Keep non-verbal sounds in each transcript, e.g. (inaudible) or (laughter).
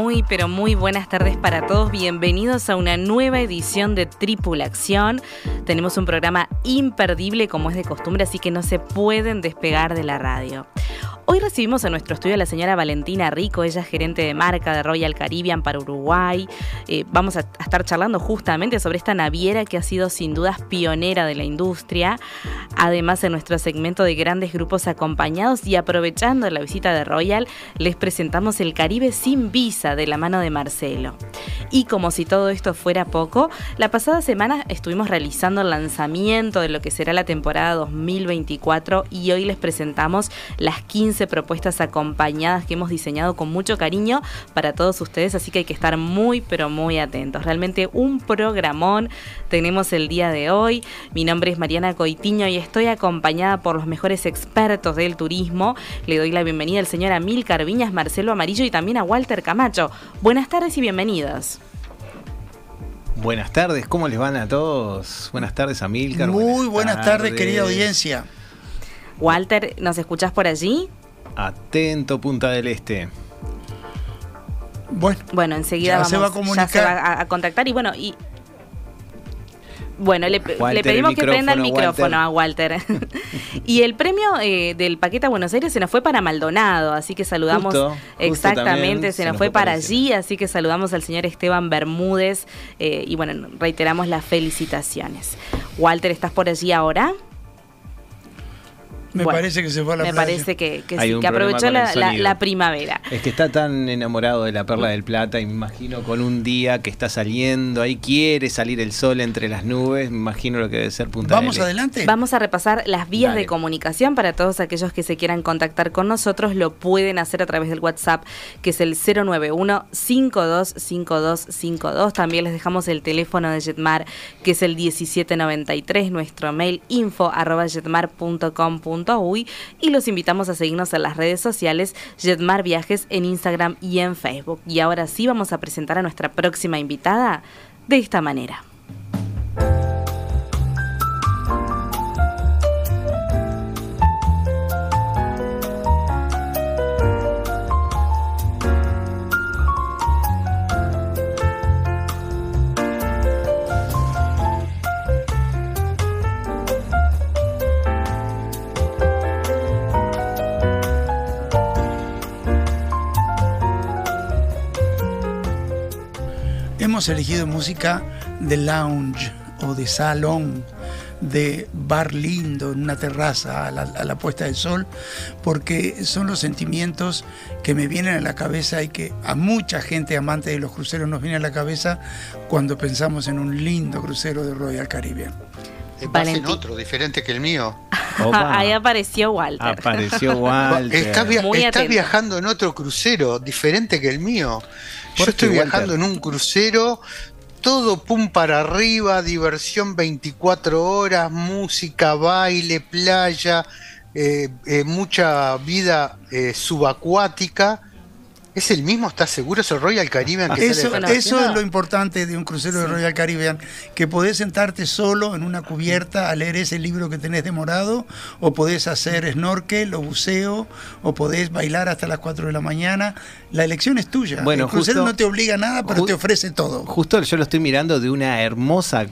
Muy, pero muy buenas tardes para todos. Bienvenidos a una nueva edición de Tripulación. Tenemos un programa imperdible como es de costumbre, así que no se pueden despegar de la radio. Hoy recibimos en nuestro estudio a la señora Valentina Rico, ella es gerente de marca de Royal Caribbean para Uruguay. Eh, vamos a, a, estar charlando justamente sobre esta naviera que ha sido sin dudas pionera de la industria. Además, en nuestro segmento de grandes grupos acompañados y aprovechando la visita de Royal, les presentamos el Caribe sin visa de la mano de Marcelo. Y como si todo esto fuera poco, la pasada semana estuvimos realizando el lanzamiento de lo que será la temporada 2024 y hoy les presentamos las 15 propuestas acompañadas que hemos diseñado con mucho cariño para todos ustedes, así que hay que estar muy pero muy atentos. Realmente un programón tenemos el día de hoy. Mi nombre es Mariana Coitiño y estoy acompañada por los mejores expertos del turismo. Le doy la bienvenida al señor Amílcar Viñas, Marcelo Amarillo y también a Walter Camacho. Buenas tardes y bienvenidos. Buenas tardes, ¿cómo les van a todos? Buenas tardes, Amílcar. Muy buenas, buenas tardes, tardes, querida audiencia. Walter, ¿nos escuchás por allí? Atento, Punta del Este. Bueno, bueno enseguida vamos, se va a comunicar. Ya se va a, a contactar y bueno, y bueno, le, le pedimos que prenda el micrófono Walter. a Walter. (laughs) y el premio eh, del paquete a Buenos Aires se nos fue para Maldonado, así que saludamos justo, justo exactamente, se, se nos, nos fue fue para para allí, así que saludamos al señor Esteban Bermúdez eh, y bueno, reiteramos las felicitaciones. Walter, ¿estás por allí ahora? Me Bueno, parece que se fue a la Me playa. parece que, sí, que aprovechó la, la- sonido. la primavera. Es que está tan enamorado de la perla del plata y me imagino con un día que está saliendo, ahí quiere salir el sol entre las nubes, me imagino lo que debe ser Punta Vamos del adelante. Vamos a repasar las vías Dale. de comunicación para todos aquellos que se quieran contactar con nosotros. Lo pueden hacer a través del WhatsApp, que es el 091-525252. También les dejamos el teléfono de Jetmar, que es el 1793, nuestro mail info arroba y los invitamos a seguirnos en las redes sociales Jetmar Viajes en Instagram y en Facebook. Y ahora sí vamos a presentar a nuestra próxima invitada de esta manera. Hemos elegido música de lounge o de salón, de bar lindo, en una terraza a la, a la puesta del sol, porque son los sentimientos que me vienen a la cabeza y que a mucha gente amante de los cruceros nos viene a la cabeza cuando pensamos en un lindo crucero de Royal Caribbean. Eh, Valentín. otro, diferente que el mío. (laughs) Opa, (laughs) Ahí apareció Walter. apareció Walter. Estás, via- estás viajando en otro crucero, diferente que el mío. Yo ¿Por estoy Walter? viajando en un crucero, todo pum para arriba, diversión 24 horas, música, baile, playa, eh, eh, mucha vida eh, subacuática. ¿Es el mismo? ¿Estás seguro? ¿Es el Royal Caribbean que Eso, sale de eso es lo importante de un crucero de. Royal Caribbean, que podés sentarte solo en una cubierta a leer ese libro que tenés demorado, o podés hacer snorkel o buceo, o podés bailar hasta las 4 de la mañana. La elección es tuya. Bueno, El crucero justo- no te obliga a nada, pero te ofrece todo. Justo yo lo estoy mirando de una hermosa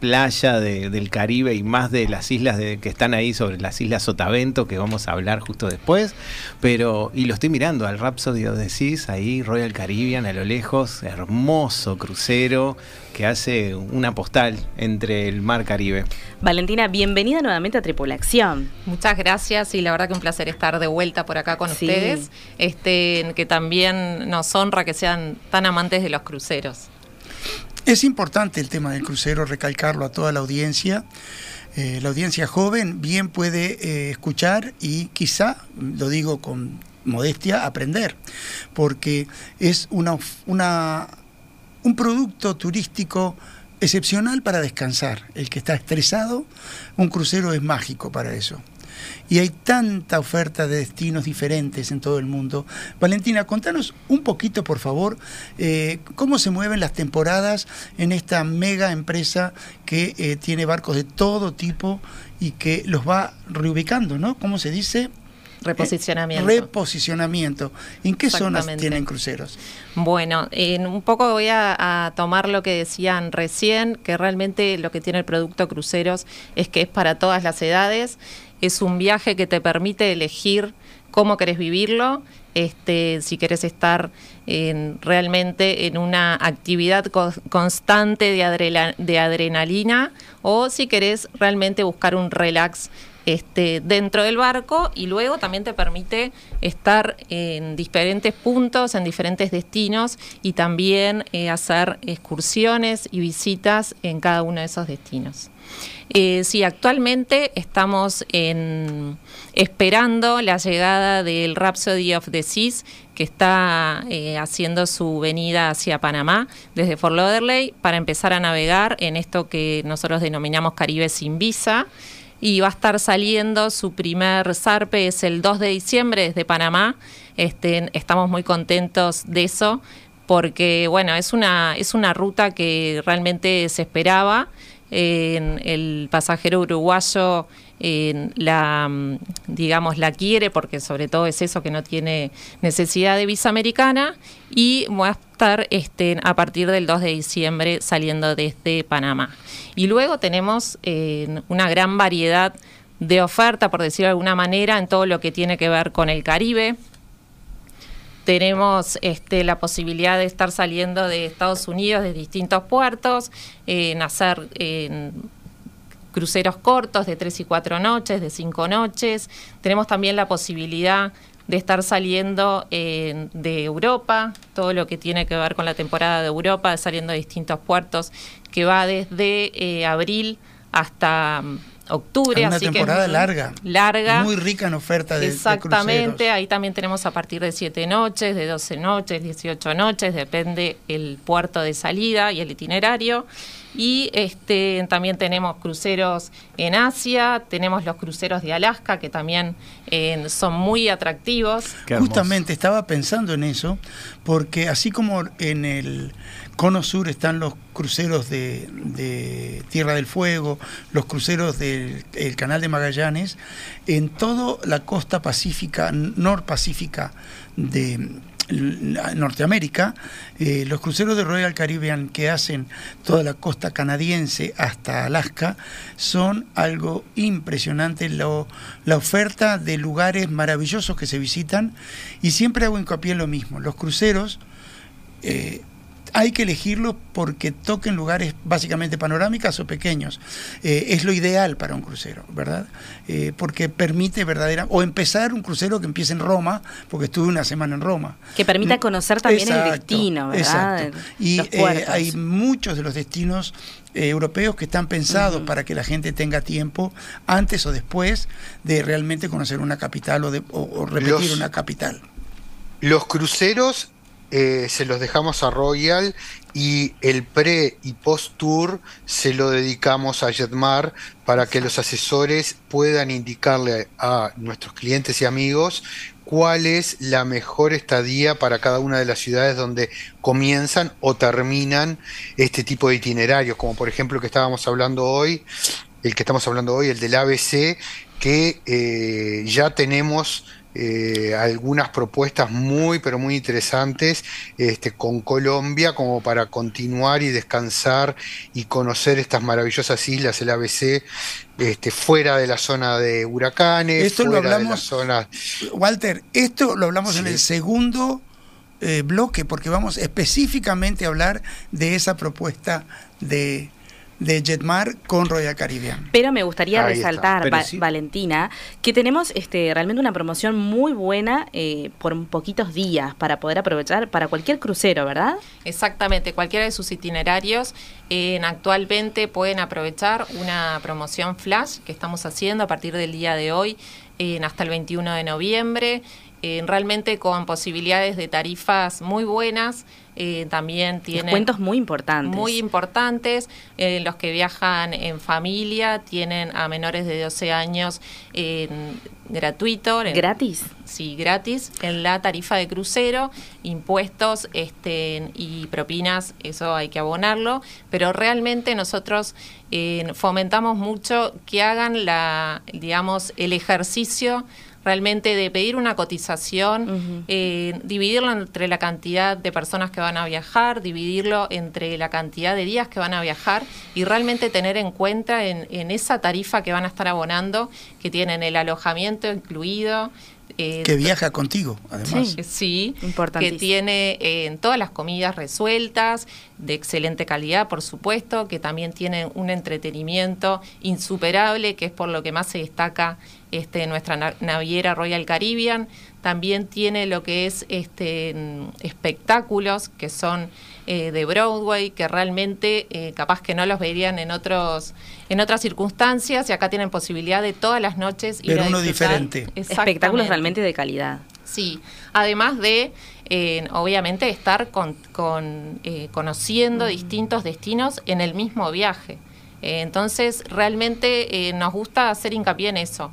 playa del Caribe y más de las islas de, que están ahí sobre las islas Sotavento, que vamos a hablar justo después. Pero, y lo estoy mirando al Rhapsody of the Seas, ahí Royal Caribbean a lo lejos, hermoso crucero que hace una postal entre el mar Caribe. Valentina, bienvenida nuevamente a Tripulación. Muchas gracias y la verdad que un placer estar de vuelta por acá con ustedes, este, que también nos honra que sean tan amantes de los cruceros. Es importante el tema del crucero, recalcarlo a toda la audiencia. Eh, la audiencia joven bien puede eh, escuchar y quizá, lo digo con modestia, aprender, porque es una, una, un producto turístico excepcional para descansar. El que está estresado, un crucero es mágico para eso y hay tanta oferta de destinos diferentes en todo el mundo. Valentina, contanos un poquito, por favor, eh, cómo se mueven las temporadas en esta mega empresa que eh, tiene barcos de todo tipo y que los va reubicando, ¿no? ¿Cómo se dice? Reposicionamiento. reposicionamiento. ¿En qué zonas tienen cruceros? Bueno, en un poco voy a, a, tomar lo que decían recién, que realmente lo que tiene el producto cruceros es que es para todas las edades es un viaje que te permite elegir cómo querés vivirlo, este, si querés estar realmente en una actividad constante de, de, adrenalina o si querés realmente buscar un relax este, dentro del barco y luego también te permite estar en diferentes puntos, en diferentes destinos y también eh, hacer excursiones y visitas en cada uno de esos destinos. Eh, sí, actualmente estamos esperando la llegada del Rhapsody of the Seas, que está eh, haciendo su venida hacia Panamá desde Fort Lauderdale para empezar a navegar en esto que nosotros denominamos Caribe sin visa. Y va a estar saliendo su primer zarpe, es el 2 de diciembre desde Panamá. Este, estamos muy contentos de eso porque bueno, es una, es una ruta que realmente se esperaba el pasajero uruguayo la, mm, digamos, la quiere porque sobre todo es eso que no tiene necesidad de visa americana y va a estar este, a partir del 2 de diciembre saliendo desde Panamá. Y luego tenemos una gran variedad de oferta, por decirlo de alguna manera, en todo lo que tiene que ver con el Caribe tenemos este, la posibilidad de estar saliendo de Estados Unidos de distintos puertos, en hacer cruceros cortos de tres y cuatro noches, de cinco noches. Tenemos también la posibilidad de estar saliendo de Europa, todo lo que tiene que ver con la temporada de Europa, saliendo de distintos puertos, que va desde eh, abril hasta octubre. Una temporada larga. Larga. Muy rica en oferta de Exactamente, ahí también tenemos a partir de 7 noches, de 12 noches, 18 noches, depende el puerto de salida y el itinerario. Y este, también tenemos cruceros en Asia, tenemos los cruceros de Alaska que también eh, son muy atractivos. Justamente estaba pensando en eso, porque así como en el Cono Sur están los cruceros de, Tierra del Fuego, los cruceros del Canal de Magallanes, en toda la costa pacífica, norpacífica de Norteamérica, eh, los cruceros de Royal Caribbean que hacen toda la costa canadiense hasta Alaska son algo impresionante, la oferta de lugares maravillosos que se visitan y siempre hago hincapié en lo mismo, los cruceros eh, hay que elegirlo porque toquen lugares básicamente panorámicas o pequeños. Eh, es lo ideal para un crucero, ¿verdad? Eh, porque permite verdadera... O empezar un crucero que empiece en Roma, porque estuve una semana en Roma. Que permita conocer también el destino, ¿verdad? Exacto. Y eh, hay muchos de los destinos europeos que están pensados para que la gente tenga tiempo antes o después de realmente conocer una capital o, de, repetir una capital. Los cruceros eh, se los dejamos a Royal y el pre y post tour se lo dedicamos a Jetmar para que los asesores puedan indicarle a nuestros clientes y amigos cuál es la mejor estadía para cada una de las ciudades donde comienzan o terminan este tipo de itinerarios, como por ejemplo el que estábamos hablando hoy, el que estamos hablando hoy, el del ABC, que eh, ya tenemos eh, algunas propuestas muy, pero muy interesantes este, con Colombia como para continuar y descansar y conocer estas maravillosas islas, el ABC, este, fuera de la zona de huracanes. Esto lo fuera de hablamos, la zona- Walter, esto lo hablamos en el segundo eh, bloque, porque vamos específicamente a hablar de esa propuesta de, de Jetmar con Royal Caribbean. Pero me gustaría Ahí resaltar, Pero Va- sí. Valentina, que tenemos este, realmente una promoción muy buena eh, por poquitos días para poder aprovechar para cualquier crucero, ¿verdad? Exactamente, cualquiera de sus itinerarios en actualmente pueden aprovechar una promoción flash que estamos haciendo a partir del día de hoy en hasta el 21 de noviembre, eh, realmente con posibilidades de tarifas muy buenas, eh, también tienen Descuentos muy importantes. muy importantes. eh, los que viajan en familia tienen a menores de 12 años gratuito. en- ¿Gratis? Sí, gratis en la tarifa de crucero, impuestos este, y propinas, eso hay que abonarlo, pero realmente nosotros eh, fomentamos mucho que hagan la, digamos, el ejercicio realmente de pedir una cotización, eh, dividirlo entre la cantidad de personas que van a viajar, dividirlo entre la cantidad de días que van a viajar y realmente tener en cuenta en, en esa tarifa que van a estar abonando, que tienen el alojamiento incluido. eh, Que viaja contigo, además. Sí. Sí, que tiene eh, todas las comidas resueltas, de excelente calidad, por supuesto, que también tienen un entretenimiento insuperable, que es por lo que más se destaca este, nuestra na- naviera Royal Caribbean. También tiene lo que es este, mm, espectáculos, que son eh, de Broadway, que realmente eh, capaz que no los verían en otros en otras circunstancias y acá tienen posibilidad de todas las noches ir Pero a uno diferente. Espectáculos realmente de calidad. Sí, además de, eh, obviamente, estar con, con, eh, conociendo distintos destinos en el mismo viaje. Eh, entonces, realmente eh, nos gusta hacer hincapié en eso.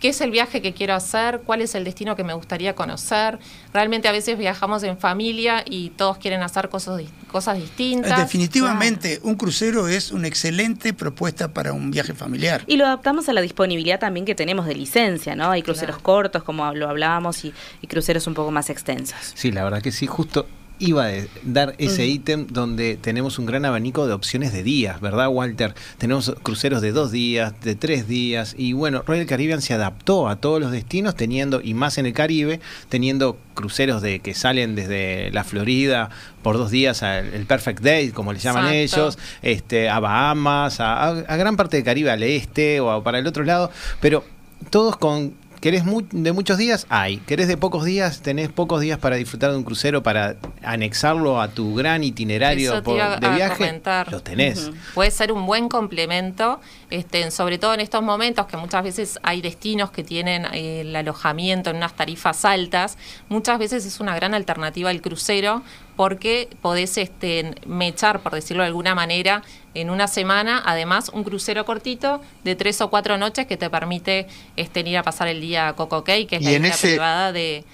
¿Qué es el viaje que quiero hacer? ¿Cuál es el destino que me gustaría conocer? Realmente a veces viajamos en familia y todos quieren hacer cosas, cosas distintas. Definitivamente, un crucero es una excelente propuesta para un viaje familiar. Y lo adaptamos a la disponibilidad también que tenemos de licencia, ¿no? Hay cruceros cortos, como lo hablábamos, y, y cruceros un poco más extensos. Sí, la verdad que sí, justo iba a dar ese ítem donde tenemos un gran abanico de opciones de días, ¿verdad, Walter? Tenemos cruceros de dos días, de tres días, y bueno, Royal Caribbean se adaptó a todos los destinos, teniendo, y más en el Caribe, teniendo cruceros de que salen desde la Florida por dos días al el Perfect Day, como le llaman Exacto. ellos, este, a Bahamas, a, gran parte del Caribe, al este o a- para el otro lado, pero todos con ¿Querés mu- de muchos días? Hay. ¿Querés de pocos días? Tenés pocos días para disfrutar de un crucero, para anexarlo a tu gran itinerario por- de viaje. comentar. Lo tenés. Puede ser un buen complemento, este, sobre todo en estos momentos que muchas veces hay destinos que tienen eh, el alojamiento en unas tarifas altas, muchas veces es una gran alternativa el crucero porque podés este, mechar, por decirlo de alguna manera, en una semana, además un crucero cortito de tres o cuatro noches que te permite este, ir a pasar el día a Coco Cay, que es la isla ese- privada de,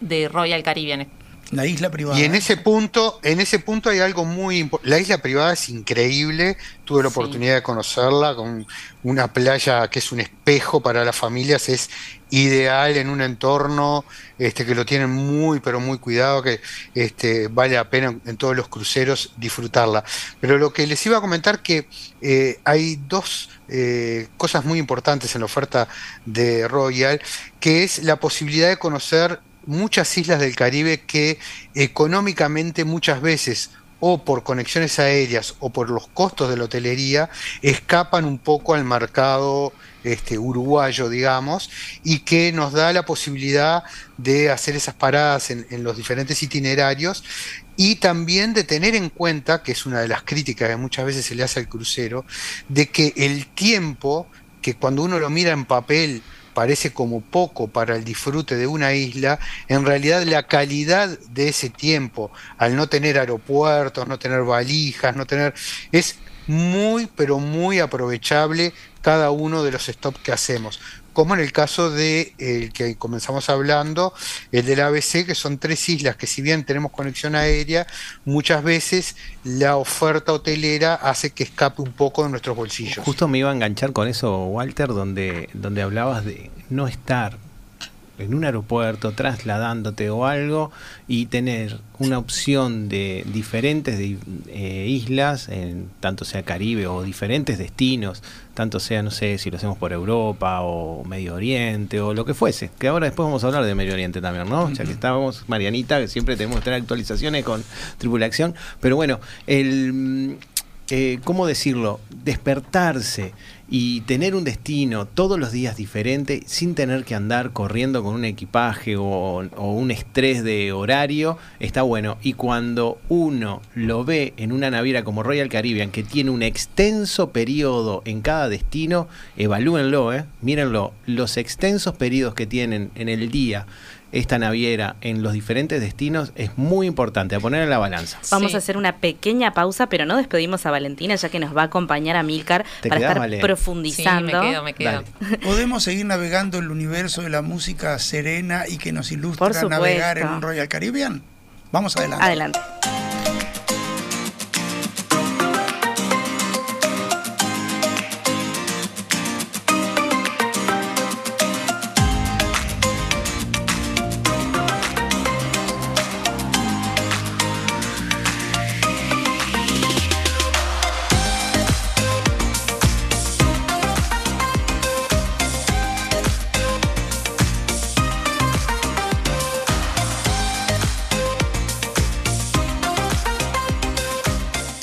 de Royal Caribbean. La isla privada. Y en ese punto, en ese punto hay algo muy importante. La isla privada es increíble. Tuve la Sí. oportunidad de conocerla con una playa que es un espejo para las familias. Es ideal en un entorno este, que lo tienen muy, pero muy cuidado, que este, vale la pena en todos los cruceros disfrutarla. Pero lo que les iba a comentar que eh, hay dos eh, cosas muy importantes en la oferta de Royal, que es la posibilidad de conocer muchas islas del Caribe que económicamente muchas veces o por conexiones aéreas o por los costos de la hotelería escapan un poco al mercado este, uruguayo, digamos, y que nos da la posibilidad de hacer esas paradas en, en los diferentes itinerarios y también de tener en cuenta, que es una de las críticas que muchas veces se le hace al crucero, de que el tiempo, que cuando uno lo mira en papel parece como poco para el disfrute de una isla, en realidad la calidad de ese tiempo, al no tener aeropuertos, no tener valijas, no tener, es muy, pero muy aprovechable cada uno de los stops que hacemos. Como en el caso de el que comenzamos hablando, el del ABC, que son tres islas que si bien tenemos conexión aérea, muchas veces la oferta hotelera hace que escape un poco de nuestros bolsillos. Justo me iba a enganchar con eso, Walter, donde, donde hablabas de no estar en un aeropuerto, trasladándote o algo, y tener una opción de diferentes eh, islas, en, tanto sea Caribe o diferentes destinos, tanto sea, no sé, si lo hacemos por Europa o Medio Oriente o lo que fuese, que ahora después vamos a hablar de Medio Oriente también, ¿no? Ya que estábamos, Marianita, que siempre tenemos que tener actualizaciones con Tripulación, pero bueno, el... Eh, ¿Cómo decirlo? Despertarse y tener un destino todos los días diferente sin tener que andar corriendo con un equipaje o, un estrés de horario, está bueno. Y cuando uno lo ve en una naviera como Royal Caribbean, que tiene un extenso periodo en cada destino, evalúenlo, ¿eh? mírenlo, los extensos periodos que tienen en el día esta naviera en los diferentes destinos es muy importante, a poner en la balanza. Vamos a hacer una pequeña pausa, pero no despedimos a Valentina, ya que nos va a acompañar a Milcar para estar profundizando. me quedo, me quedo. (laughs) Podemos seguir navegando el universo de la música serena y que nos ilustra navegar en un Royal Caribbean. Vamos adelante. Adelante.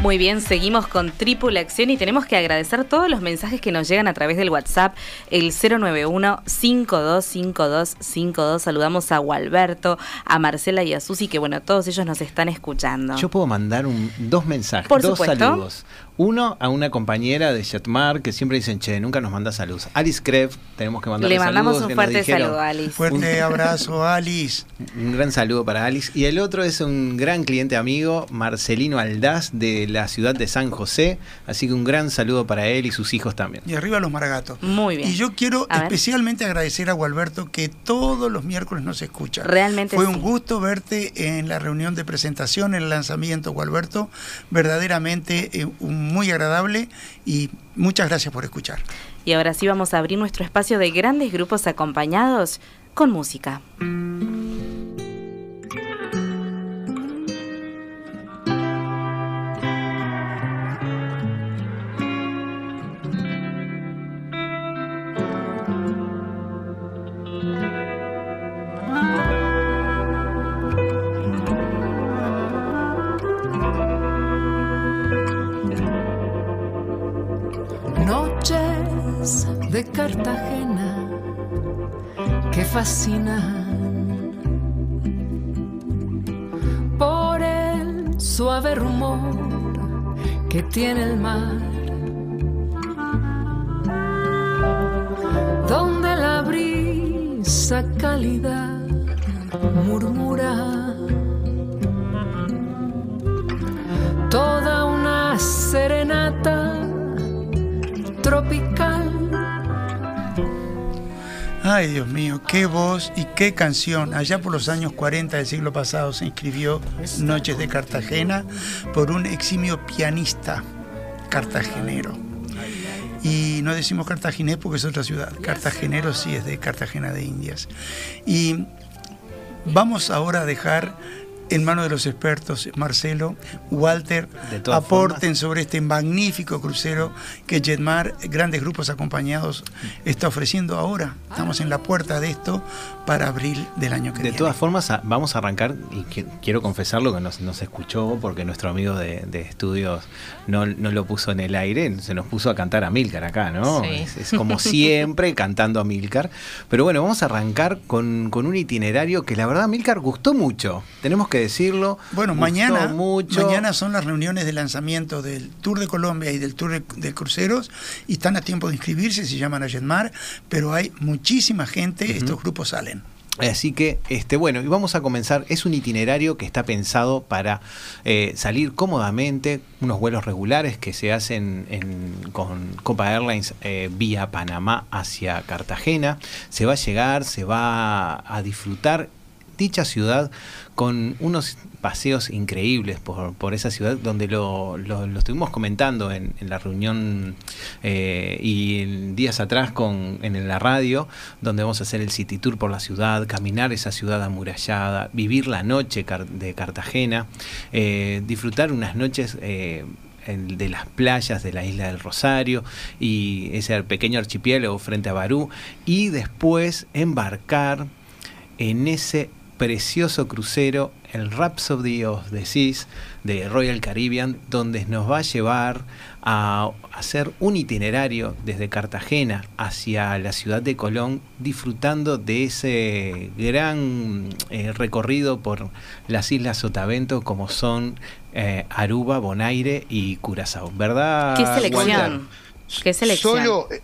Muy bien, seguimos con Tripulación y tenemos que agradecer todos los mensajes que nos llegan a través del WhatsApp, el 091-525252. Saludamos a Gualberto, a Marcela y a Susi, que bueno, todos ellos nos están escuchando. Yo puedo mandar dos mensajes, dos saludos. Uno a una compañera de Jetmar que siempre dicen, che, nunca nos manda saludos. Alice Krev, tenemos que mandarle saludos. Le mandamos un fuerte saludo, Alice. Fuerte (laughs) abrazo, Alice. Un gran saludo para Alice. Y el otro es un gran cliente amigo, Marcelino Aldaz, de la ciudad de San José. Así que un gran saludo para él y sus hijos también. Y arriba los maragatos. Muy bien. Y yo quiero especialmente agradecer a Gualberto que todos los miércoles nos escucha. Realmente Fue un gusto verte en la reunión de presentación, en el lanzamiento, Gualberto. Verdaderamente eh, muy agradable y muchas gracias por escuchar. Y ahora sí vamos a abrir nuestro espacio de grandes grupos acompañados con música. De Cartagena. Que fascinan por el suave rumor que tiene el mar, donde la brisa cálida murmura Ay, Dios mío, qué voz y qué canción. Allá por los años 40 del siglo pasado se inscribió Noches de Cartagena por un eximio pianista cartagenero. Y no decimos cartaginés porque es otra ciudad. Cartagenero sí es de Cartagena de Indias. Y vamos ahora a dejar en manos de los expertos, Marcelo, Walter, aporten sobre este magnífico crucero que Jetmar, grandes grupos acompañados, está ofreciendo ahora. Estamos en la puerta de esto para abril del año que viene. De todas formas, vamos a arrancar, y quiero confesarlo que nos, escuchó porque nuestro amigo de, estudios no, lo puso en el aire, se nos puso a cantar a Milcar acá, ¿no? Es, como siempre (laughs) cantando a Milcar. Pero bueno, vamos a arrancar con, con un itinerario que la verdad a Milcar gustó mucho. Tenemos que decirlo. Bueno, Gustó mañana, mucho. mañana son las reuniones de lanzamiento del Tour de Colombia y del Tour de, de cruceros y están a tiempo de inscribirse, se llaman a Jetmar, pero hay muchísima gente, estos grupos salen. Así que, este, bueno, y vamos a comenzar. Es un itinerario que está pensado para eh, salir cómodamente, unos vuelos regulares que se hacen en- con Copa Airlines eh, vía Panamá hacia Cartagena. Se va a llegar, se va a disfrutar dicha ciudad con unos paseos increíbles por, por esa ciudad donde lo, lo- estuvimos comentando en, en la reunión eh, y días atrás con, en la radio donde vamos a hacer el city tour por la ciudad, caminar esa ciudad amurallada, vivir la noche de Cartagena, eh, disfrutar unas noches eh, de las playas de la isla del Rosario y ese pequeño archipiélago frente a Barú y después embarcar en ese precioso crucero, el Rhapsody of the Seas de Royal Caribbean, donde nos va a llevar a hacer un itinerario desde Cartagena hacia la ciudad de Colón, disfrutando de ese gran eh, recorrido por las islas Sotavento, como son eh, Aruba, Bonaire y Curazao. ¿Verdad? ¿Qué selección? ¿Qué selección? Solo, eh,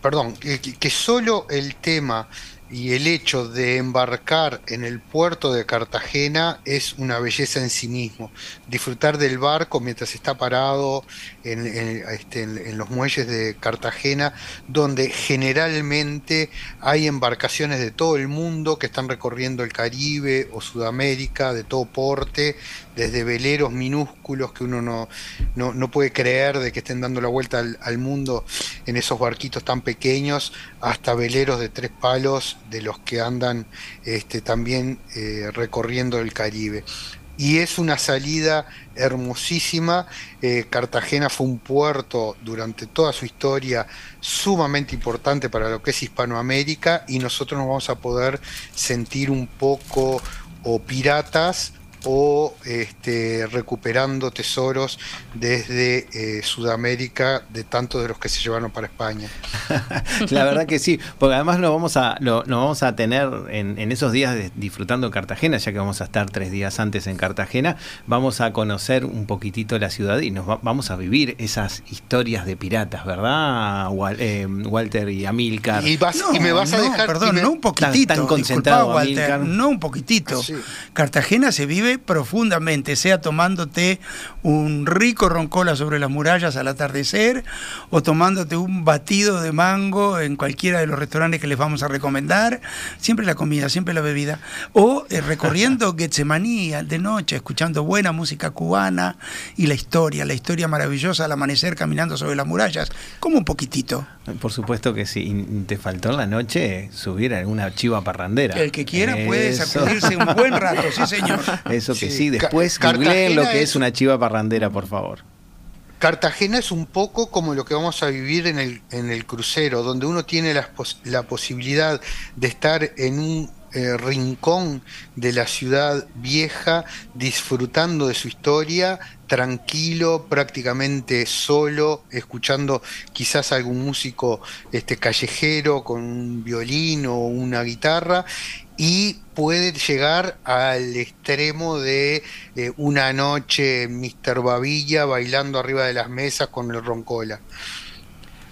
perdón, que solo el tema y el hecho de embarcar en el puerto de Cartagena es una belleza en sí mismo. Disfrutar del barco mientras está parado en, este, en los muelles de Cartagena, donde generalmente hay embarcaciones de todo el mundo que están recorriendo el Caribe o Sudamérica, de todo porte, desde veleros minúsculos que uno no, no, no puede creer de que estén dando la vuelta al, mundo en esos barquitos tan pequeños, hasta veleros de tres palos de los que andan este, también eh, recorriendo el Caribe. Y es una salida hermosísima. Eh, Cartagena fue un puerto durante toda su historia sumamente importante para lo que es Hispanoamérica y nosotros nos vamos a poder sentir un poco o piratas o este, recuperando tesoros desde eh, Sudamérica de tantos de los que se llevaron para España. (laughs) La verdad que sí, porque además lo vamos a, lo, lo vamos a tener en, en esos días de- disfrutando en Cartagena, ya que vamos a estar tres días antes en Cartagena, vamos a conocer un poquitito la ciudad y nos va- vamos a vivir esas historias de piratas, ¿verdad, Wal- eh, Walter y Amilcar? Y, vas, y me vas a no, dejar. Perdón, me- no un poquitito. Tan- tan concentrado, disculpa, Walter, no un poquitito. Sí. Cartagena se vive profundamente, sea tomándote un rico roncola sobre las murallas al atardecer o tomándote un batido de mango en cualquiera de los restaurantes que les vamos a recomendar. Siempre la comida, siempre la bebida. O eh, recorriendo (laughs) Getsemaní de noche, escuchando buena música cubana y la historia, la historia maravillosa al amanecer caminando sobre las murallas. Como un poquitito. Por supuesto que sí, y te faltó en la noche subir alguna chiva parrandera. El que quiera puede sacudirse un buen rato, sí señor. (laughs) Eso que sí, Sí, después googleen lo que es es- una chiva parrandera, por favor. Cartagena es un poco como lo que vamos a vivir en el, en el crucero, donde uno tiene pos- la posibilidad de estar en un eh, rincón de la ciudad vieja, disfrutando de su historia, tranquilo, prácticamente solo, escuchando quizás algún músico este, callejero con un violín o una guitarra, y puede llegar al extremo de eh, una noche Mr. Babilla bailando arriba de las mesas con el roncola.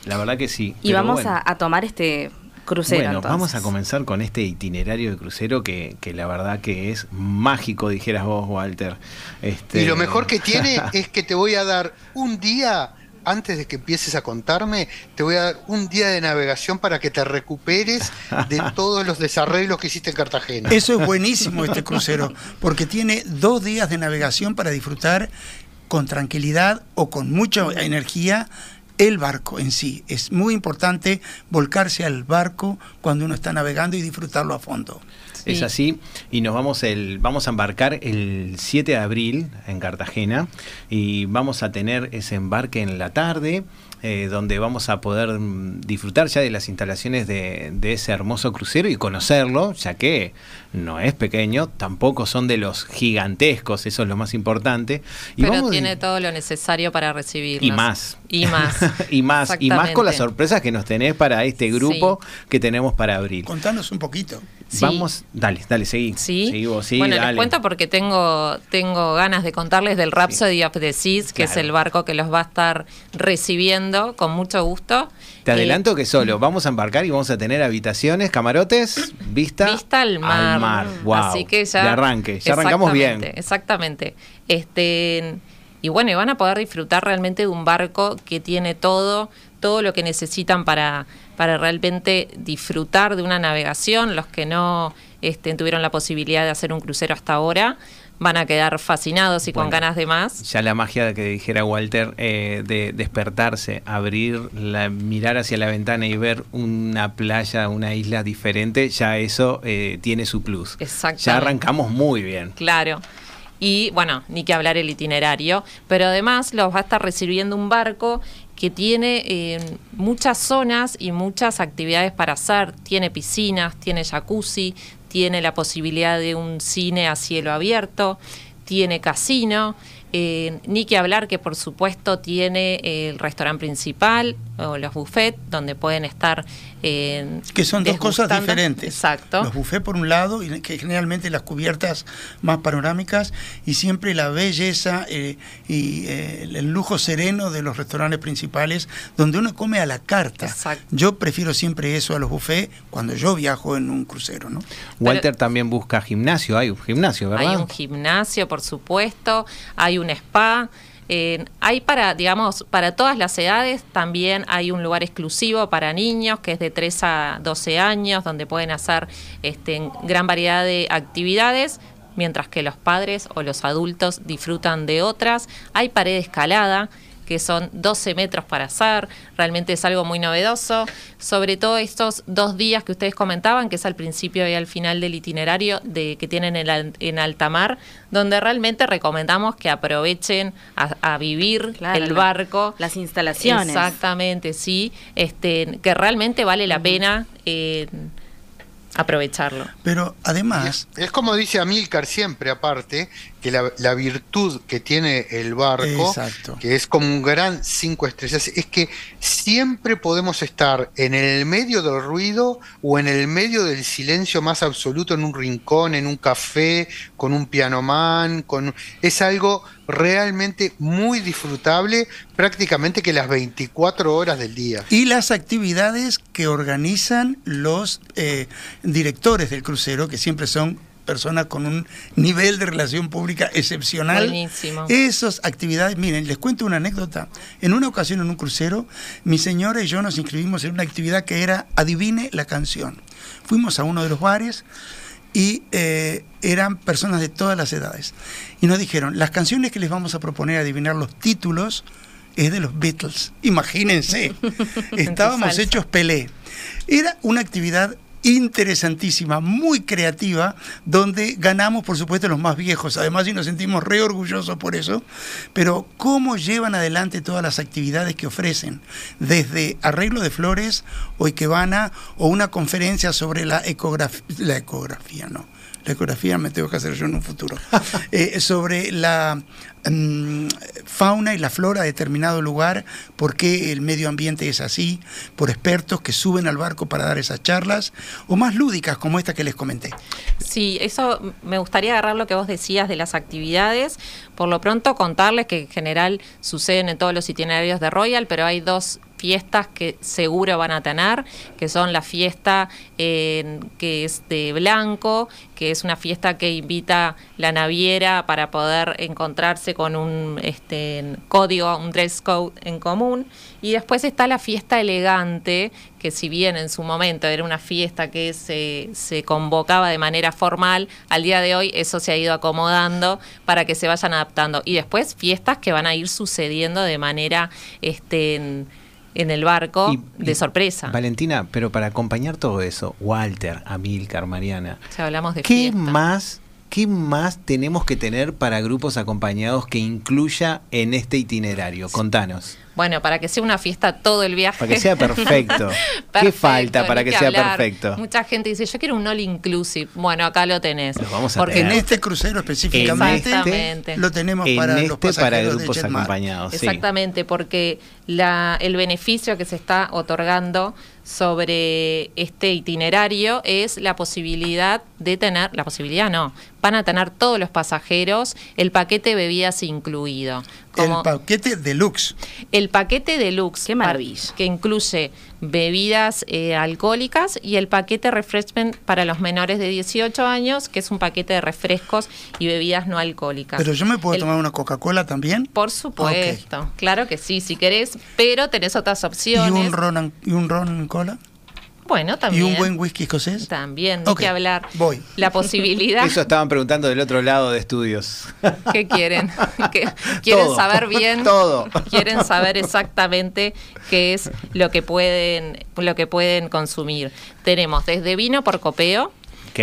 La verdad que sí. Y vamos bueno. a, a tomar este crucero. Bueno, entonces. vamos a comenzar con este itinerario de crucero que, que la verdad que es mágico, dijeras vos, Walter. Este... Y lo mejor que tiene (laughs) es que te voy a dar un día, antes de que empieces a contarme, te voy a dar un día de navegación para que te recuperes de (laughs) todos los desarreglos que hiciste en Cartagena. Eso es buenísimo este crucero, porque tiene dos días de navegación para disfrutar con tranquilidad o con mucha energía el barco en sí. Es muy importante volcarse al barco cuando uno está navegando y disfrutarlo a fondo. Es Sí. así, y nos vamos el, vamos a embarcar el 7 de abril en Cartagena y vamos a tener ese embarque en la tarde eh, donde vamos a poder mm, disfrutar ya de las instalaciones de, de ese hermoso crucero y conocerlo, ya que no es pequeño, tampoco son de los gigantescos, eso es lo más importante. Y Pero vamos- tiene todo lo necesario para recibirnos. y más. Y más. (laughs) y más. Y más con las sorpresas que nos tenés para este grupo que tenemos para abril. Contanos un poquito. Sí. Vamos, dale, dale, seguí. Sí. Seguí vos, sí, bueno, dale. les cuento porque tengo, tengo ganas de contarles del Rhapsody of the Seas, que es el barco que los va a estar recibiendo con mucho gusto. Te Eh, adelanto que solo vamos a embarcar y vamos a tener habitaciones, camarotes, vista, Vista al mar. Wow. Así que ya. De arranque, ya arrancamos bien. Exactamente, Exactamente. Este, y bueno, y van a poder disfrutar realmente de un barco que tiene todo, todo lo que necesitan para, para realmente disfrutar de una navegación. Los que no este, tuvieron la posibilidad de hacer un crucero hasta ahora van a quedar fascinados y con ganas de más. Ya la magia que dijera Walter eh, de despertarse, abrir, la, mirar hacia la ventana y ver una playa, una isla diferente, ya eso eh, tiene su plus. Exactamente. Ya arrancamos muy bien. Claro. Y bueno, ni que hablar el itinerario, pero además los va a estar recibiendo un barco que tiene eh, muchas zonas y muchas actividades para hacer. Tiene piscinas, tiene jacuzzi, tiene la posibilidad de un cine a cielo abierto, tiene casino. Eh, ni que hablar que por supuesto tiene el restaurante principal o los buffets donde pueden estar eh, Que son dos cosas diferentes. Exacto. Los buffets por un lado, y que generalmente las cubiertas más panorámicas, y siempre la belleza eh, y eh, el lujo sereno de los restaurantes principales, donde uno come a la carta. Exacto. Yo prefiero siempre eso a los buffets cuando yo viajo en un crucero, ¿no? Walter también busca gimnasio, hay un gimnasio, ¿verdad? Hay un gimnasio, por supuesto, hay un spa. eh, hay para, digamos, para todas las edades, también hay un lugar exclusivo para niños, que es de 3 a 12 años, donde pueden hacer este, gran variedad de actividades, mientras que los padres o los adultos disfrutan de otras. Hay pared escalada, que son 12 metros para hacer, realmente es algo muy novedoso, sobre todo estos dos días que ustedes comentaban, que es al principio y al final del itinerario de, que tienen en, en alta mar, donde realmente recomendamos que aprovechen a, a vivir Claro, el la- barco. las instalaciones. Exactamente, sí, este, que realmente vale la pena eh, aprovecharlo. Pero además, Es como dice Amílcar siempre, aparte, que la, la virtud que tiene el barco, Exacto. que es como un gran cinco estrellas, es que siempre podemos estar en el medio del ruido o en el medio del silencio más absoluto, en un rincón, en un café, con un pianoman, con es algo realmente muy disfrutable, prácticamente que las 24 horas del día. y las actividades que organizan los eh, directores del crucero, que siempre son personas con un nivel de relación pública excepcional. Buenísimo. Esas actividades, miren, les cuento una anécdota. En una ocasión en un crucero, mi señora y yo nos inscribimos en una actividad que era Adivine la canción. Fuimos a uno de los bares y eh, eran personas de todas las edades. Y nos dijeron, las canciones que les vamos a proponer adivinar los títulos es de los Beatles. Imagínense, (laughs) estábamos hechos Pelé. Era una actividad interesantísima, muy creativa, donde ganamos, por supuesto, los más viejos, además y nos sentimos re orgullosos por eso, pero cómo llevan adelante todas las actividades que ofrecen, desde arreglo de flores o ikebana o una conferencia sobre la ecografía, la ecografía, no, la ecografía me tengo que hacer yo en un futuro, (laughs) Eh, sobre la mm, fauna y la flora de determinado lugar, por qué el medio ambiente es así, por expertos que suben al barco para dar esas charlas, o más lúdicas como esta que les comenté. Sí, eso me gustaría agarrar lo que vos decías de las actividades. Por lo pronto contarles que en general suceden en todos los itinerarios de Royal, pero hay dos fiestas que seguro van a tener, que son la fiesta que es de blanco, que es una fiesta que invita la naviera para poder encontrarse con un este, código, un dress code en común. Y después está la fiesta elegante, que si bien en su momento era una fiesta que se, se convocaba de manera formal, al día de hoy eso se ha ido acomodando para que se vayan adaptando. Y después fiestas que van a ir sucediendo de manera este, en, el barco Y- de y- sorpresa. Valentina, pero para acompañar todo eso, Walter, Amílcar, Mariana, Si hablamos de ¿qué fiesta. más, ¿qué más tenemos que tener para grupos acompañados que incluya en este itinerario? Contanos. Bueno, para que sea una fiesta todo el viaje. Para que sea perfecto. (laughs) ¿Qué falta para que sea hablar. perfecto? Mucha gente dice, yo quiero un all inclusive. Bueno, acá lo tenés. Lo vamos a Porque En este crucero específicamente Exactamente. lo tenemos En para este los pasajeros de grupos acompañados. sí. Exactamente, porque la, el beneficio que se está otorgando sobre este itinerario es la posibilidad de tener, la posibilidad no, van a tener todos los pasajeros el paquete bebidas incluido. Como El paquete deluxe. el paquete deluxe, Qué maravilla. que incluye bebidas eh, alcohólicas y el paquete refreshment para los menores de 18 años, que es un paquete de refrescos y bebidas no alcohólicas. Pero yo me puedo El- tomar una Coca-Cola también. por supuesto, claro que sí, si querés, pero tenés otras Y opciones. un ron y un ron cola. Bueno, Y también. un buen whisky escocés. También, Ok, que hablar. voy. La posibilidad. (laughs) Eso estaban preguntando del otro lado de estudios. (laughs) ¿Qué quieren? (laughs) ¿Qué- ¿Quieren Todo, saber bien? todo. Quieren saber exactamente qué es lo que pueden, lo que pueden consumir. Tenemos desde vino por copeo.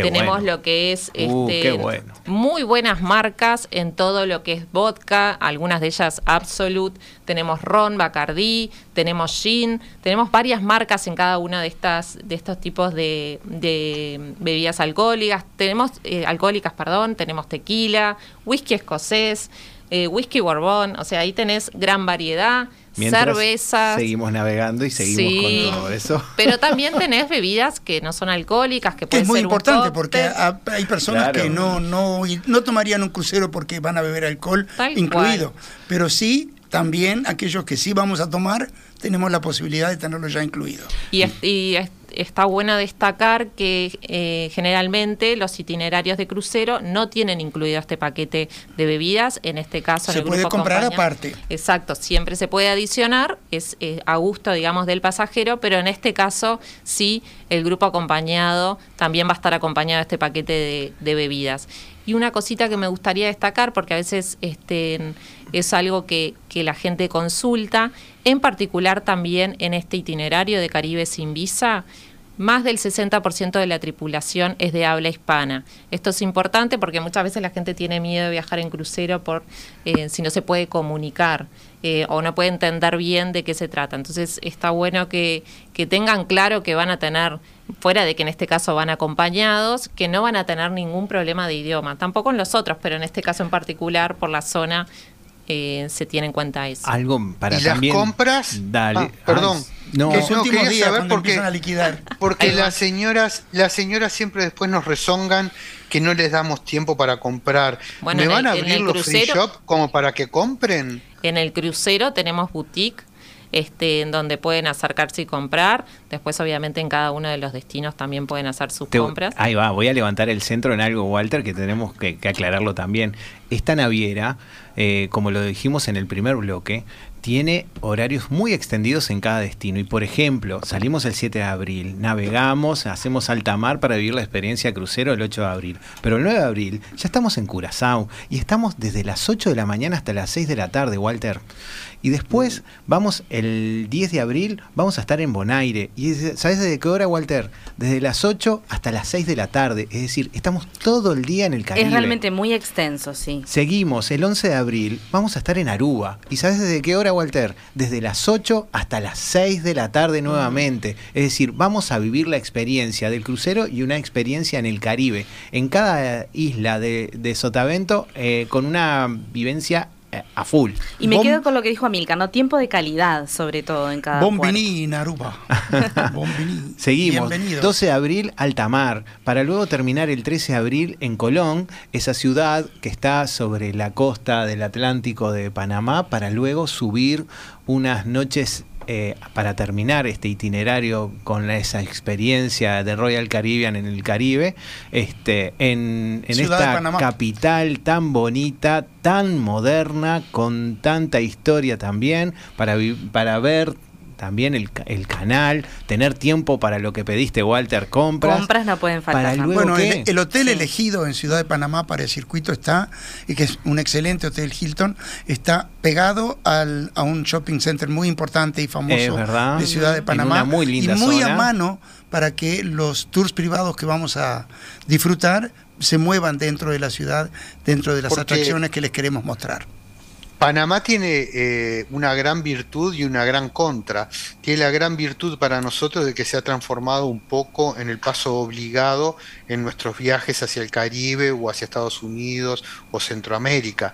Qué tenemos bueno. lo que es Uh, este, qué bueno. muy buenas marcas en todo lo que es vodka, algunas de ellas Absolute, tenemos Ron, Bacardí, tenemos Gin, tenemos varias marcas en cada una de estas de estos tipos de, de bebidas alcohólicas, tenemos eh, alcohólicas, perdón, tenemos tequila, whisky escocés, eh, whisky bourbon, o sea, ahí tenés gran variedad, Mientras cervezas, Seguimos navegando y seguimos Sí, con todo eso. Pero también tenés bebidas que no son alcohólicas, que Que pueden es muy ser un importante porque hay personas Claro. que no, no, no tomarían un crucero porque van a beber alcohol Tal incluido. cual. Pero sí, también aquellos que sí vamos a tomar, tenemos la posibilidad de tenerlo ya incluido. Y, es- y es- está bueno destacar que eh, generalmente los itinerarios de crucero no tienen incluido este paquete de bebidas. En este caso, en Se el puede grupo comprar acompaña- aparte. Exacto, siempre se puede adicionar, es eh, a gusto, digamos, del pasajero, pero en este caso sí, el grupo acompañado también va a estar acompañado de este paquete de, de bebidas. Y una cosita que me gustaría destacar, porque a veces este, es algo que, que la gente consulta, en particular también en este itinerario de Caribe sin visa, más del 60% de la tripulación es de habla hispana. Esto es importante porque muchas veces la gente tiene miedo de viajar en crucero por eh, si no se puede comunicar eh, o no puede entender bien de qué se trata. Entonces está bueno que, que tengan claro que van a tener, fuera de que en este caso van acompañados, que no van a tener ningún problema de idioma. Tampoco en los otros, pero en este caso en particular por la zona eh, se tiene en cuenta eso. Algo para ¿Y las compras? Dale. Ah, perdón. Ah, no, Que no, quería días saber porque- a liquidar. Porque las señoras, las señoras siempre después nos rezongan que no les damos tiempo para comprar. Bueno, ¿Me van el- a abrir los free shop como para que compren? En el crucero tenemos boutique, este, en donde pueden acercarse y comprar. Después, obviamente, en cada uno de los destinos también pueden hacer sus Te- compras. Ahí va, voy a levantar el centro en algo, Walter, que tenemos que, que aclararlo también. Esta naviera, eh, como lo dijimos en el primer bloque, tiene horarios muy extendidos en cada destino. Y por ejemplo, salimos el 7 de abril, navegamos, hacemos alta mar para vivir la experiencia crucero el 8 de abril. Pero el 9 de abril ya estamos en Curazao y estamos desde las 8 de la mañana hasta las 6 de la tarde, Walter. Y después vamos el 10 de abril, vamos a estar en Bonaire. ¿Y es- sabes desde qué hora, Walter? Desde las 8 hasta las 6 de la tarde. Es decir, estamos todo el día en el Caribe. Es realmente muy extenso, sí. Seguimos, el 11 de abril vamos a estar en Aruba. ¿Y sabes desde qué hora, Walter? Desde las 8 hasta las 6 de la tarde nuevamente. Es decir, vamos a vivir la experiencia del crucero y una experiencia en el Caribe. En cada isla de, de Sotavento eh, con una vivencia a full. Y me Bom- quedo con lo que dijo Amilcar, ¿no? Tiempo de calidad, sobre todo, en cada Bombini, Naruba. (laughs) Bombini. Seguimos. Bienvenido. 12 de abril, Altamar, para luego terminar el 13 de abril en Colón, esa ciudad que está sobre la costa del Atlántico de Panamá, para luego subir unas noches eh, para terminar este itinerario con la- esa experiencia de Royal Caribbean en el Caribe, este, en, en esta capital tan bonita, tan moderna, con tanta historia también, para, para ver también el, ca- el canal, tener tiempo para lo que pediste, Walter, compras. Compras no pueden faltar. Para tampoco. luego Bueno, el, el hotel Sí. elegido en Ciudad de Panamá para el circuito está, y que es un excelente hotel Hilton, está pegado al, a un shopping center muy importante y famoso de Ciudad de En Panamá. una muy linda y muy zona. a mano para que los tours privados que vamos a disfrutar se muevan dentro de la ciudad, dentro de las Porque- atracciones que les queremos mostrar. Panamá tiene eh, una gran virtud y una gran contra. Tiene la gran virtud para nosotros de que se ha transformado un poco en el paso obligado en nuestros viajes hacia el Caribe o hacia Estados Unidos o Centroamérica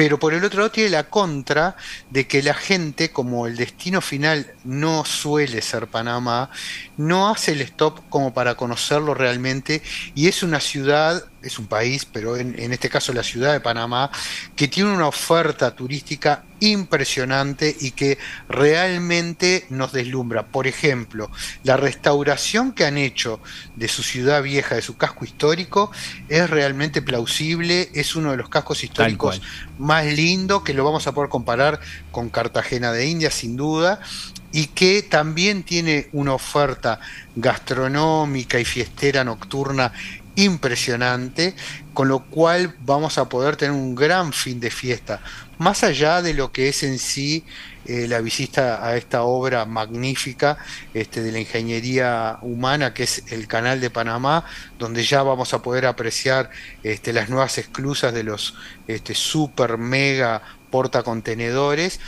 pero por el otro lado tiene la contra de que la gente, como el destino final no suele ser Panamá, no hace el stop como para conocerlo realmente. Y es una ciudad, es un país, pero en, este caso la ciudad de Panamá, que tiene una oferta turística impresionante y que realmente nos deslumbra. Por ejemplo, la restauración que han hecho de su ciudad vieja, de su casco histórico, es realmente plausible, es uno de los cascos históricos más lindos que lo vamos a poder comparar con Cartagena de India, sin duda, y que también tiene una oferta gastronómica y fiestera nocturna impresionante, con lo cual vamos a poder tener un gran fin de fiesta, más allá de lo que es en sí eh, la visita a esta obra magnífica este, de la ingeniería humana, que es el Canal de Panamá, donde ya vamos a poder apreciar este, las nuevas esclusas de los este, super mega portacontenedores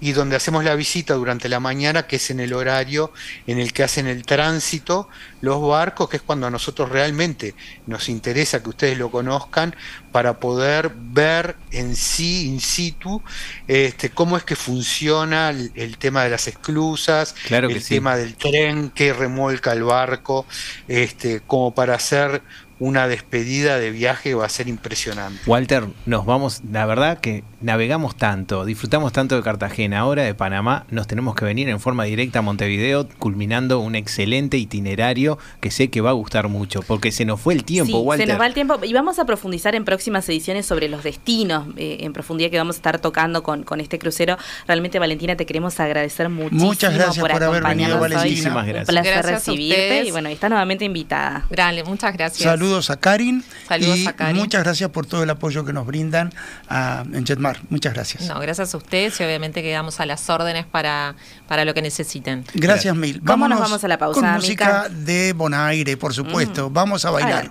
y donde hacemos la visita durante la mañana, que es en el horario en el que hacen el tránsito los barcos, que es cuando a nosotros realmente nos interesa que ustedes lo conozcan para poder ver en sí, in situ, este, cómo es que funciona el, tema de las esclusas, el tema del tren que remolca el barco, este, como para hacer una despedida de viaje va a ser impresionante. Walter, nos vamos, la verdad que navegamos tanto, disfrutamos tanto de Cartagena, ahora de Panamá, nos tenemos que venir en forma directa a Montevideo, culminando un excelente itinerario que sé que va a gustar mucho, porque se nos fue el tiempo, Walter. Se nos va el tiempo y vamos a profundizar en próximas ediciones sobre los destinos eh, en profundidad que vamos a estar tocando con, con este crucero. Realmente, Valentina, te queremos agradecer muchísimo Muchas gracias por, haber venido, Valentina. Muchísimas gracias. Un placer recibirte y bueno, está nuevamente invitada. Dale, muchas gracias. Saludos a Karin. Saludos y a Karin. Muchas gracias por todo el apoyo que nos brindan a, en Jetmar. Muchas gracias. No, gracias a ustedes y obviamente quedamos a las órdenes para, para lo que necesiten. Gracias mil. ¿Cómo nos vamos a la pausa? Con música de Bonaire, por supuesto. Mm. Vamos a bailar.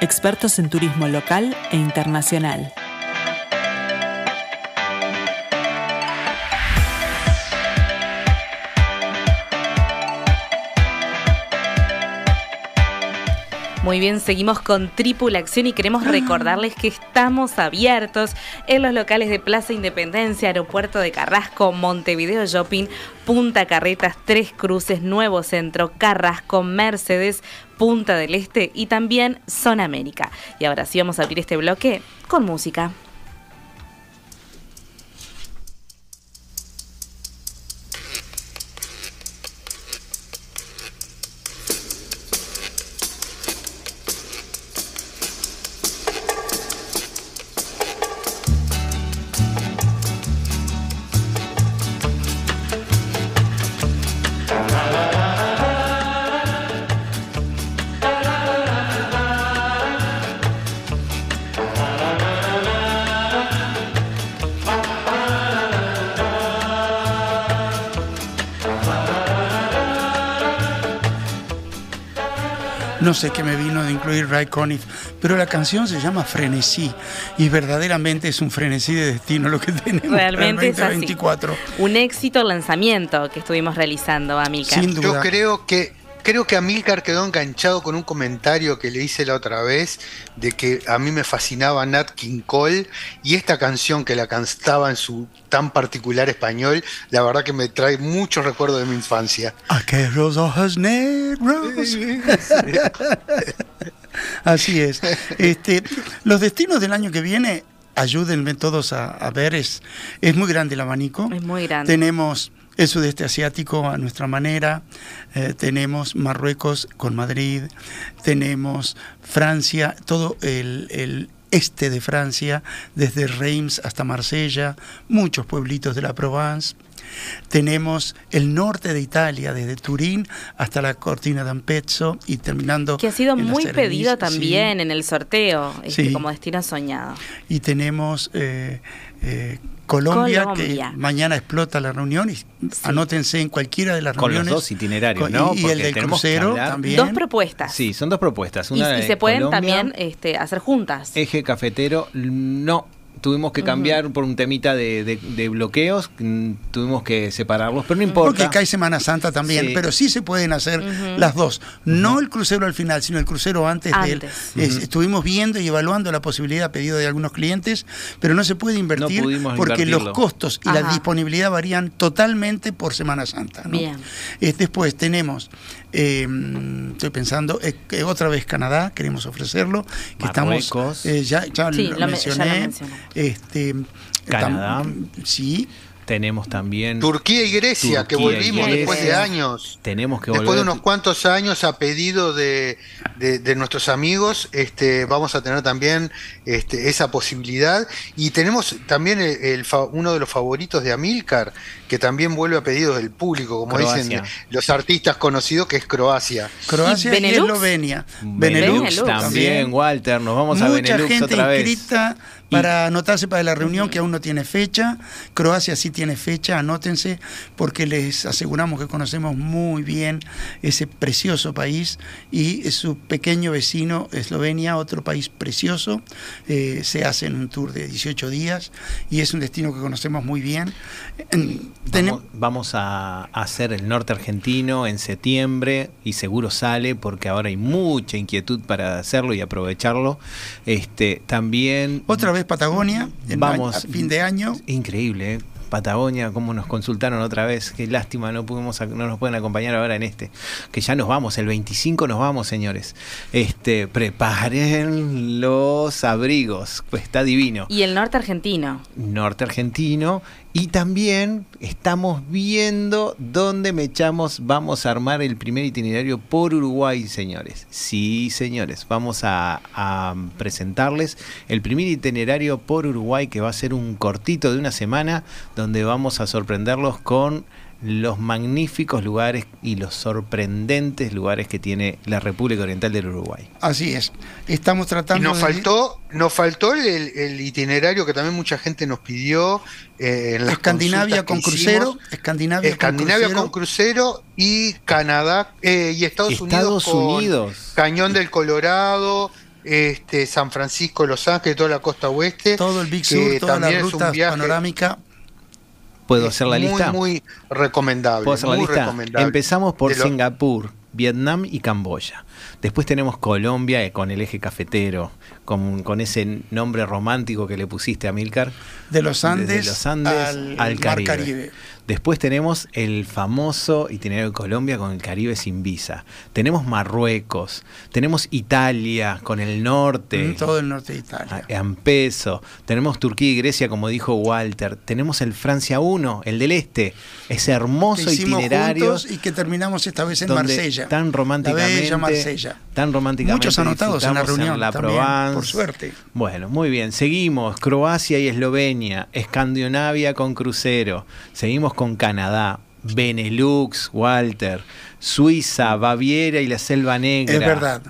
Expertos en turismo local e internacional. Muy bien, seguimos con Tripulación y queremos ah. recordarles que estamos abiertos en los locales de Plaza Independencia, Aeropuerto de Carrasco, Montevideo Shopping, Punta Carretas, Tres Cruces, Nuevo Centro, Carrasco, Mercedes, Punta del Este y también Zona América. Y ahora sí vamos a abrir este bloque con música. Sé qué me vino de incluir Ray Conniff, pero la canción se llama Frenesí y verdaderamente es un frenesí de destino lo que tenemos Realmente el 2024. Un éxito lanzamiento que estuvimos realizando, Amica. Sin duda. Yo creo que creo que Amilcar quedó enganchado con un comentario que le hice la otra vez de que a mí me fascinaba Nat King Cole y esta canción que la cantaba en su tan particular español, la verdad que me trae muchos recuerdos de mi infancia. Aquellos ojos negros. (laughs) Así es. Este, los destinos del año que viene, ayúdenme todos a, a ver, es, es muy grande el abanico. Es muy grande. Tenemos el sudeste asiático a nuestra manera, eh, tenemos Marruecos con Madrid, tenemos Francia, todo el, el este de Francia, desde Reims hasta Marsella, muchos pueblitos de la Provence. Tenemos el norte de Italia, desde Turín hasta la Cortina d'Ampezzo y terminando. Que ha sido muy pedido sí. también en el sorteo, este, Sí. como destino soñado. Y tenemos eh, eh, Colombia, Colombia. que mañana explota la reunión y anótense en cualquiera de las Con los reuniones. dos itinerarios, Con- ¿no? Y, el del crucero también. Dos propuestas. Sí, son dos propuestas. Y, Una y de se pueden Colombia, también este, hacer juntas. Eje cafetero, no. Tuvimos que cambiar por un temita de, de- de bloqueos, mm, tuvimos que separarlos, pero no importa. Porque cae Semana Santa también, Sí. pero sí se pueden hacer las dos. No el crucero al final, sino el crucero antes, de él. Antes. Es- Estuvimos viendo y evaluando la posibilidad a pedido de algunos clientes, pero no se puede invertir porque invertirlo. los costos y la disponibilidad varían totalmente por Semana Santa. ¿no? Bien. Eh, después tenemos, eh, estoy pensando, eh, que otra vez Canadá, queremos ofrecerlo, que Marruecos. estamos, eh, ya, ya Sí, lo lo me- ya lo mencioné. Este, Canadá. tam- sí, Tenemos también. Turquía y Grecia, que Turquía volvimos después de años. Tenemos que Después volver. de unos cuantos años a pedido de, de- de nuestros amigos, este, vamos a tener también este, esa posibilidad. Y tenemos también el, uno de los favoritos de Amilcar, que también vuelve a pedidos del público, como Croacia. dicen los artistas conocidos, que es Croacia. Croacia y? Eslovenia. Benelux, Benelux también, Walter. Nos vamos a Mucha Benelux gente otra vez. inscrita para anotarse para la reunión que aún no tiene fecha. Croacia sí tiene fecha, anótense, porque les aseguramos que conocemos muy bien ese precioso país y su pequeño vecino, Eslovenia, otro país precioso. Eh, se hace en un tour de 18 días y es un destino que conocemos muy bien. Vamos, vamos a hacer el norte argentino en septiembre y seguro sale porque ahora hay mucha inquietud para hacerlo y aprovecharlo. Este también Otra vez Patagonia, en Vamos. a fin de año. increíble, ¿eh? Patagonia, como nos consultaron otra vez, qué lástima, no pudimos, no nos pueden acompañar ahora en este, que ya nos vamos, el 25 nos vamos, señores. Este, preparen los abrigos, pues está divino. Y el norte argentino. norte argentino y también estamos viendo dónde Mechamos vamos a armar el primer itinerario por Uruguay, señores. Sí, señores, vamos a presentarles el primer itinerario por Uruguay que va a ser un cortito de una semana donde vamos a sorprenderlos con los magníficos lugares y los sorprendentes lugares que tiene la República Oriental del Uruguay. Así es. Estamos Y tratando nos de- faltó, nos faltó el, el itinerario que también mucha gente nos pidió eh, en las Escandinavia con crucero, hicimos. Escandinavia, Escandinavia con con crucero, crucero y Canadá eh, y Estados, Estados Unidos con. Cañón del Colorado, este San Francisco, Los Ángeles, toda la costa oeste. todo el Big Sur, toda la también es un ruta viaje panorámica. ¿Puedo es hacer la muy, lista? Muy recomendable. ¿Puedo hacer la lista? Empezamos por lo- Singapur, Vietnam y Camboya. Después tenemos Colombia eh, con el eje cafetero, con, con ese nombre romántico que le pusiste a Milcar. De los Andes, Desde los Andes al, al, Mar Caribe. Después tenemos el famoso itinerario de Colombia con el Caribe sin visa. Tenemos Marruecos, tenemos Italia con el norte. Mm, todo el norte de Italia. a- en peso. Tenemos Turquía y Grecia, como dijo Walter. Tenemos el Francia 1, el del este. Ese hermoso itinerario. y que terminamos esta vez en Marsella. Tan románticamente. La bella Marsella. Tan románticamente. Muchos anotados en la reunión la también, Provence. por suerte. Bueno, muy bien. Seguimos. Croacia y Eslovenia. Escandinavia con crucero. Seguimos con Canadá. Benelux, Walter. Suiza, Baviera y la Selva Negra. Es verdad.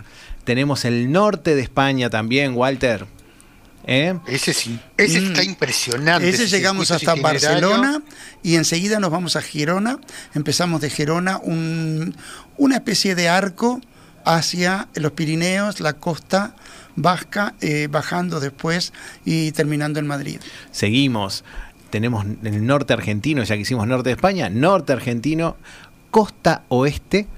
Tenemos el norte de España también, Walter. ¿Eh? Ese, sí, ese Mm. está impresionante. Ese llegamos circuito, hasta ese itinerario. Barcelona y enseguida nos vamos a Girona. Empezamos de Girona un- una especie de arco hacia los Pirineos, la costa vasca, eh, bajando después y terminando en Madrid. Seguimos. Tenemos el norte argentino, ya que hicimos norte de España, norte argentino, costa oeste,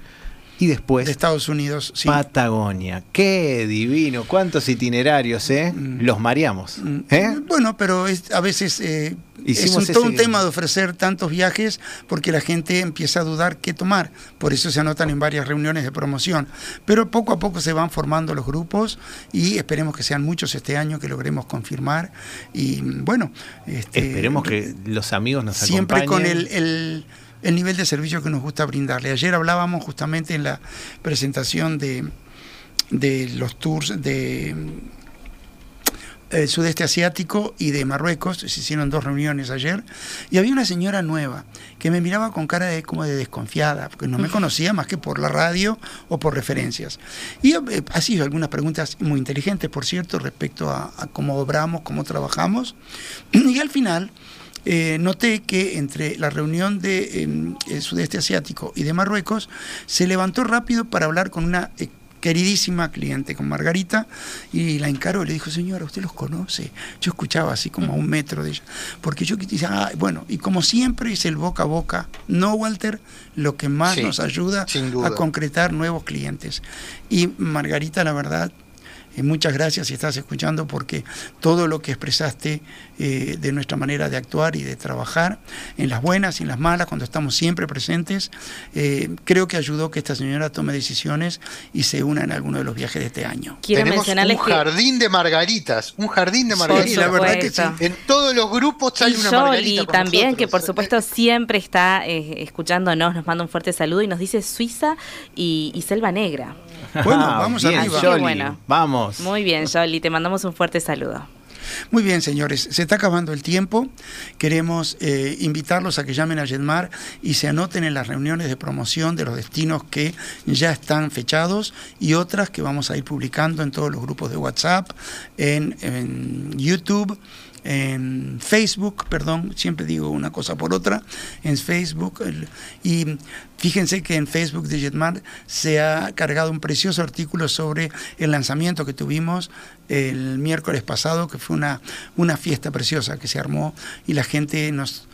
Y después de Estados Unidos. Sí. Patagonia. Qué divino. ¿Cuántos itinerarios, eh? Los mareamos. ¿eh? Bueno, pero es, a veces eh, es un- todo un tema de ofrecer tantos viajes porque la gente empieza a dudar qué tomar. Por eso se anotan en varias reuniones de promoción. Pero poco a poco se van formando los grupos y esperemos que sean muchos este año que logremos confirmar. Y bueno, este, Esperemos que los amigos nos siempre con acompañen. el, el- el nivel de servicio que nos gusta brindarle. Ayer hablábamos justamente en la presentación de, de los tours de el sudeste asiático y de Marruecos, se hicieron dos reuniones ayer, y había una señora nueva que me miraba con cara de como de desconfiada, porque no me conocía más que por la radio o por referencias. Y eh, ha sido algunas preguntas muy inteligentes, por cierto, respecto a, a cómo obramos, cómo trabajamos, (clears throat) y al final eh, noté que entre la reunión de em, el sudeste asiático y de Marruecos se levantó rápido para hablar con una eh, queridísima cliente, con Margarita, y la encaró y le dijo, señora, ¿usted los conoce? Yo escuchaba así como a un metro de ella, porque yo dice, ah, bueno, y como siempre es el boca a boca, ¿no, Walter? Lo que más Sí, nos ayuda a concretar nuevos clientes. Y Margarita, la verdad, eh, muchas gracias si estás escuchando porque todo lo que expresaste eh, de nuestra manera de actuar y de trabajar, en las buenas y en las malas, cuando estamos siempre presentes, eh, creo que ayudó que esta señora tome decisiones y se una en alguno de los viajes de este año. Quiero Tenemos mencionarles un que jardín de margaritas, un jardín de margaritas. la verdad que sí. En todos los grupos Y sale una Yoli margarita con también, nosotros. que por supuesto siempre está eh, escuchándonos, nos manda un fuerte saludo y nos dice Suiza y, y Selva Negra. (laughs) Bueno, Ah, vamos bien, arriba. Yoli, Bueno. Vamos. Muy bien, Yoli, te mandamos un fuerte saludo. Muy bien, señores, se está acabando el tiempo. Queremos eh, invitarlos a que llamen a Jetmar y se anoten en las reuniones de promoción de los destinos que ya están fechados y otras que vamos a ir publicando en todos los grupos de WhatsApp, en, en YouTube. En Facebook, perdón, siempre digo una cosa por otra, en Facebook. y fíjense que en Facebook de Jetmar se ha cargado un precioso artículo sobre el lanzamiento que tuvimos el miércoles pasado, que fue una, una fiesta preciosa que se armó y la gente nos,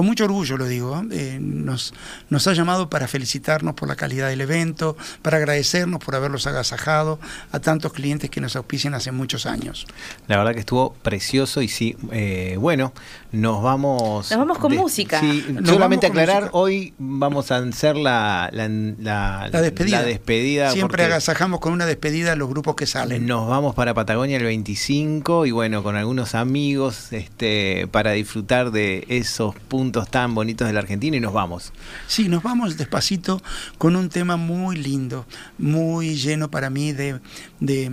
con mucho orgullo lo digo, eh, nos, nos ha llamado para felicitarnos por la calidad del evento, para agradecernos por haberlos agasajado a tantos clientes que nos auspician hace muchos años. La verdad que estuvo precioso y sí, eh, bueno, nos vamos... Nos vamos con música. Sí, Nos solamente aclarar, música. hoy vamos a hacer la, la, la- La despedida. la despedida Siempre agasajamos con una despedida a los grupos que salen. Nos vamos para Patagonia el 25 y bueno, con algunos amigos este, para disfrutar de esos puntos tan bonitos de la Argentina y nos vamos. Sí, nos vamos despacito con un tema muy lindo, muy lleno para mí de, de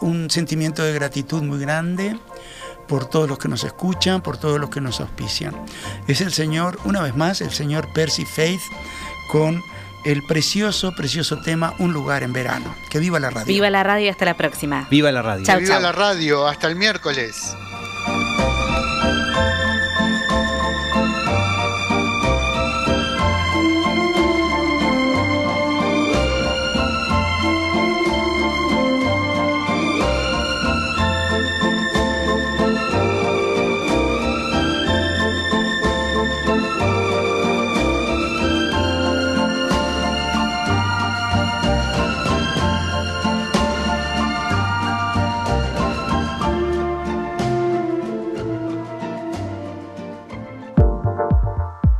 un sentimiento de gratitud muy grande por todos los que nos escuchan, por todos los que nos auspician. Es el señor, una vez más, el señor Percy Faith con el precioso, precioso tema Un lugar en verano. Que viva la radio. Viva la radio y hasta la próxima. Viva la radio. Chau, Viva chau. la radio, hasta el miércoles.